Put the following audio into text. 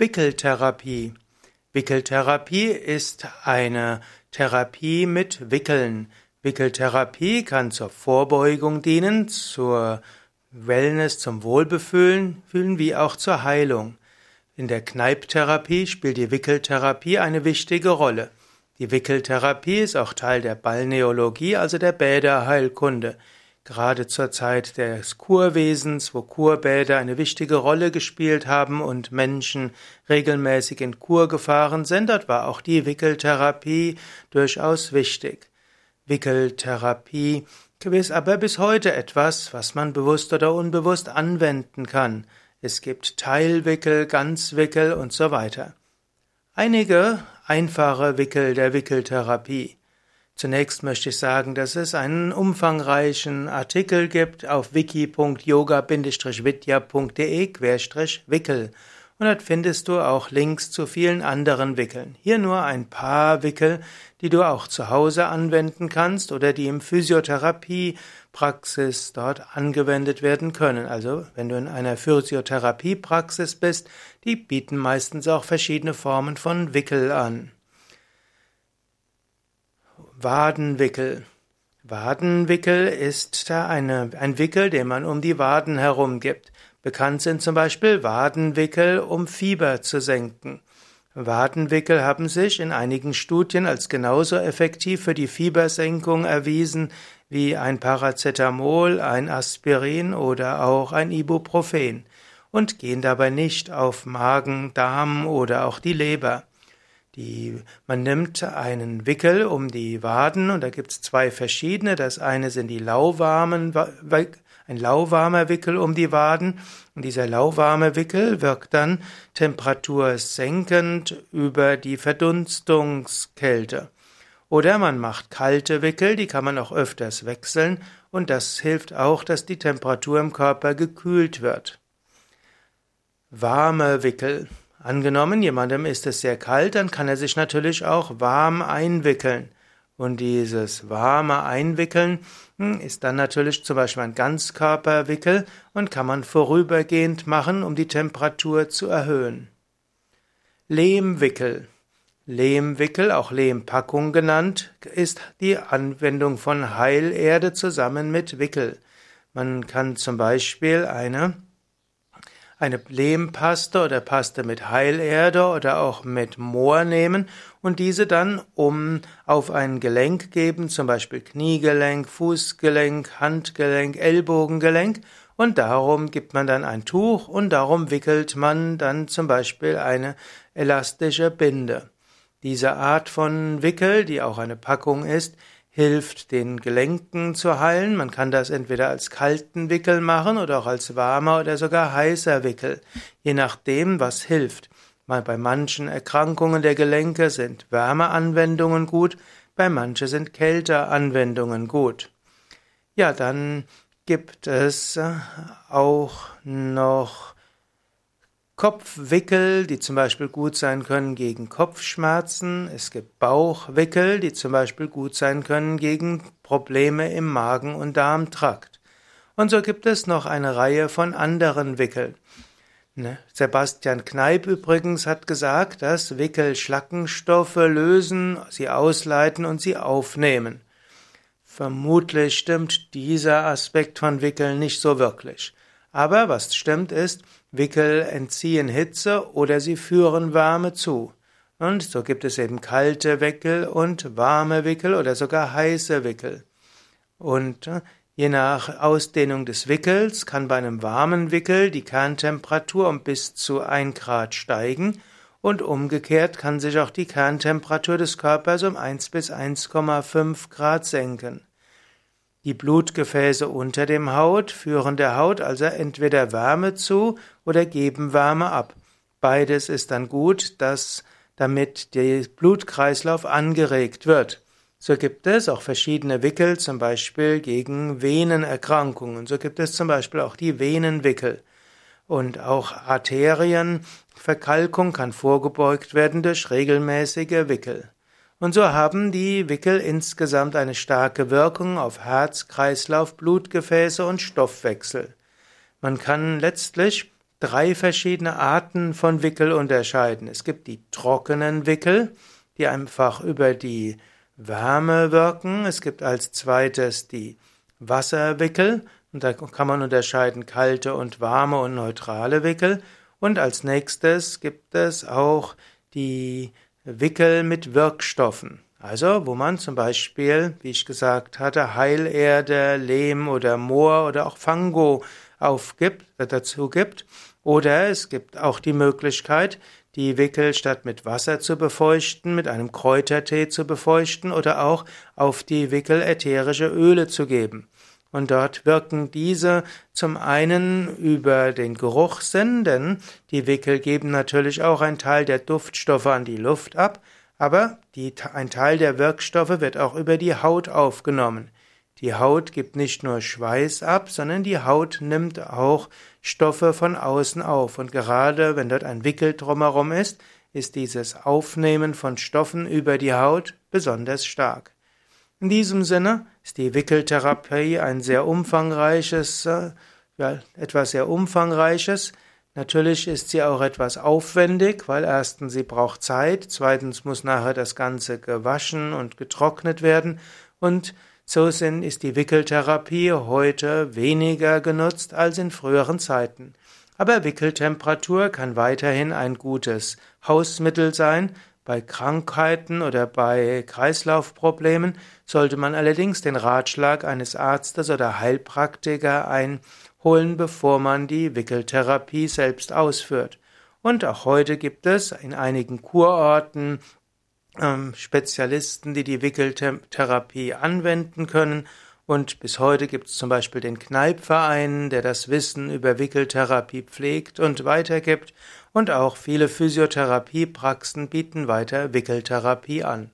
Wickeltherapie. Wickeltherapie ist eine Therapie mit Wickeln. Wickeltherapie kann zur Vorbeugung dienen, zur Wellness, zum Wohlbefühlen, wie auch zur Heilung. In der Kneiptherapie spielt die Wickeltherapie eine wichtige Rolle. Die Wickeltherapie ist auch Teil der Balneologie, also der Bäderheilkunde. Gerade zur Zeit des Kurwesens, wo Kurbäder eine wichtige Rolle gespielt haben und Menschen regelmäßig in Kur gefahren sind, dort war auch die Wickeltherapie durchaus wichtig. Wickeltherapie ist aber bis heute etwas, was man bewusst oder unbewusst anwenden kann. Es gibt Teilwickel, Ganzwickel und so weiter. Einige einfache Wickel der Wickeltherapie. Zunächst möchte ich sagen, dass es einen umfangreichen Artikel gibt auf wiki.yoga-vidya.de-wickel und dort findest du auch Links zu vielen anderen Wickeln. Hier nur ein paar Wickel, die du auch zu Hause anwenden kannst oder die im Physiotherapiepraxis dort angewendet werden können. Also, wenn du in einer Physiotherapiepraxis bist, die bieten meistens auch verschiedene Formen von Wickel an. Wadenwickel. Wadenwickel ist da eine, ein Wickel, den man um die Waden herum gibt. Bekannt sind zum Beispiel Wadenwickel, um Fieber zu senken. Wadenwickel haben sich in einigen Studien als genauso effektiv für die Fiebersenkung erwiesen wie ein Paracetamol, ein Aspirin oder auch ein Ibuprofen und gehen dabei nicht auf Magen, Darm oder auch die Leber. Die, man nimmt einen Wickel um die Waden und da gibt es zwei verschiedene. Das eine sind die lauwarmen, ein lauwarmer Wickel um die Waden und dieser lauwarme Wickel wirkt dann temperatursenkend über die Verdunstungskälte. Oder man macht kalte Wickel, die kann man auch öfters wechseln und das hilft auch, dass die Temperatur im Körper gekühlt wird. Warme Wickel. Angenommen, jemandem ist es sehr kalt, dann kann er sich natürlich auch warm einwickeln. Und dieses warme Einwickeln hm, ist dann natürlich zum Beispiel ein Ganzkörperwickel und kann man vorübergehend machen, um die Temperatur zu erhöhen. Lehmwickel. Lehmwickel, auch Lehmpackung genannt, ist die Anwendung von Heilerde zusammen mit Wickel. Man kann zum Beispiel eine eine Lehmpaste oder Paste mit Heilerde oder auch mit Moor nehmen und diese dann um auf ein Gelenk geben, zum Beispiel Kniegelenk, Fußgelenk, Handgelenk, Ellbogengelenk und darum gibt man dann ein Tuch und darum wickelt man dann zum Beispiel eine elastische Binde. Diese Art von Wickel, die auch eine Packung ist, hilft den Gelenken zu heilen. Man kann das entweder als kalten Wickel machen oder auch als warmer oder sogar heißer Wickel, je nachdem, was hilft. Bei manchen Erkrankungen der Gelenke sind Wärmeanwendungen gut, bei manchen sind Kälteanwendungen gut. Ja, dann gibt es auch noch Kopfwickel, die zum Beispiel gut sein können gegen Kopfschmerzen. Es gibt Bauchwickel, die zum Beispiel gut sein können gegen Probleme im Magen- und Darmtrakt. Und so gibt es noch eine Reihe von anderen Wickeln. Ne? Sebastian Kneip übrigens hat gesagt, dass Wickel Schlackenstoffe lösen, sie ausleiten und sie aufnehmen. Vermutlich stimmt dieser Aspekt von Wickeln nicht so wirklich. Aber was stimmt ist, Wickel entziehen Hitze oder sie führen Wärme zu. Und so gibt es eben kalte Wickel und warme Wickel oder sogar heiße Wickel. Und äh, je nach Ausdehnung des Wickels kann bei einem warmen Wickel die Kerntemperatur um bis zu 1 Grad steigen und umgekehrt kann sich auch die Kerntemperatur des Körpers um 1 bis 1,5 Grad senken. Die Blutgefäße unter dem Haut führen der Haut also entweder Wärme zu oder geben Wärme ab. Beides ist dann gut, dass damit der Blutkreislauf angeregt wird. So gibt es auch verschiedene Wickel, zum Beispiel gegen Venenerkrankungen. So gibt es zum Beispiel auch die Venenwickel. Und auch Arterienverkalkung kann vorgebeugt werden durch regelmäßige Wickel. Und so haben die Wickel insgesamt eine starke Wirkung auf Herz, Kreislauf, Blutgefäße und Stoffwechsel. Man kann letztlich drei verschiedene Arten von Wickel unterscheiden. Es gibt die trockenen Wickel, die einfach über die Wärme wirken. Es gibt als zweites die Wasserwickel und da kann man unterscheiden kalte und warme und neutrale Wickel. Und als nächstes gibt es auch die Wickel mit Wirkstoffen. Also, wo man zum Beispiel, wie ich gesagt hatte, Heilerde, Lehm oder Moor oder auch Fango aufgibt, dazu gibt. Oder es gibt auch die Möglichkeit, die Wickel statt mit Wasser zu befeuchten, mit einem Kräutertee zu befeuchten oder auch auf die Wickel ätherische Öle zu geben. Und dort wirken diese zum einen über den Geruchssinn, denn die Wickel geben natürlich auch einen Teil der Duftstoffe an die Luft ab, aber die, ein Teil der Wirkstoffe wird auch über die Haut aufgenommen. Die Haut gibt nicht nur Schweiß ab, sondern die Haut nimmt auch Stoffe von außen auf. Und gerade wenn dort ein Wickel drumherum ist, ist dieses Aufnehmen von Stoffen über die Haut besonders stark. In diesem Sinne ist die Wickeltherapie ein sehr umfangreiches, äh, ja, etwas sehr umfangreiches. Natürlich ist sie auch etwas aufwendig, weil erstens sie braucht Zeit, zweitens muss nachher das Ganze gewaschen und getrocknet werden und so sind, ist die Wickeltherapie heute weniger genutzt als in früheren Zeiten. Aber Wickeltemperatur kann weiterhin ein gutes Hausmittel sein, bei Krankheiten oder bei Kreislaufproblemen sollte man allerdings den Ratschlag eines Arztes oder Heilpraktiker einholen, bevor man die Wickeltherapie selbst ausführt. Und auch heute gibt es in einigen Kurorten ähm, Spezialisten, die die Wickeltherapie anwenden können. Und bis heute gibt es zum Beispiel den Kneipverein, der das Wissen über Wickeltherapie pflegt und weitergibt. Und auch viele Physiotherapiepraxen bieten weiter Wickeltherapie an.